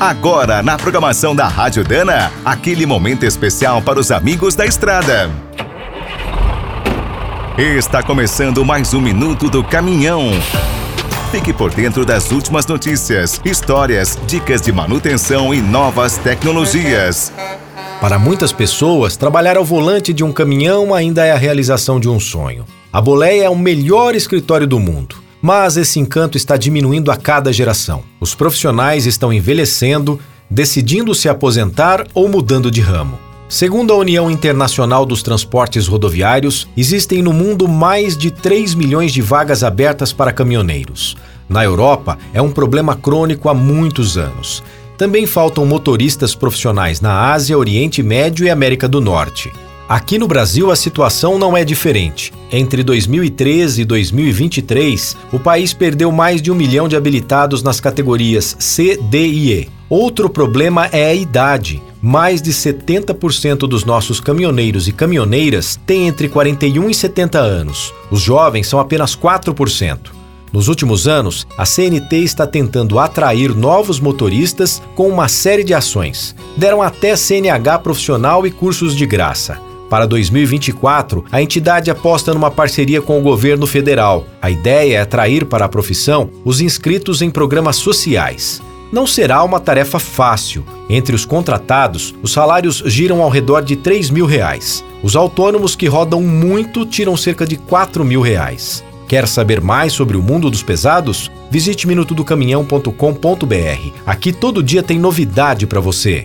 Agora, na programação da Rádio Dana, aquele momento especial para os amigos da estrada. Está começando mais um Minuto do Caminhão. Fique por dentro das últimas notícias, histórias, dicas de manutenção e novas tecnologias. Para muitas pessoas, trabalhar ao volante de um caminhão ainda é a realização de um sonho. A Boleia é o melhor escritório do mundo. Mas esse encanto está diminuindo a cada geração. Os profissionais estão envelhecendo, decidindo se aposentar ou mudando de ramo. Segundo a União Internacional dos Transportes Rodoviários, existem no mundo mais de 3 milhões de vagas abertas para caminhoneiros. Na Europa, é um problema crônico há muitos anos. Também faltam motoristas profissionais na Ásia, Oriente Médio e América do Norte. Aqui no Brasil, a situação não é diferente. Entre 2013 e 2023, o país perdeu mais de um milhão de habilitados nas categorias C, D e E. Outro problema é a idade. Mais de 70% dos nossos caminhoneiros e caminhoneiras têm entre 41 e 70 anos. Os jovens são apenas 4%. Nos últimos anos, a CNT está tentando atrair novos motoristas com uma série de ações. Deram até CNH profissional e cursos de graça. Para 2024, a entidade aposta numa parceria com o governo federal. A ideia é atrair para a profissão os inscritos em programas sociais. Não será uma tarefa fácil. Entre os contratados, os salários giram ao redor de 3 mil reais. Os autônomos que rodam muito tiram cerca de 4 mil reais. Quer saber mais sobre o mundo dos pesados? Visite minutodocaminhão.com.br. Aqui todo dia tem novidade para você.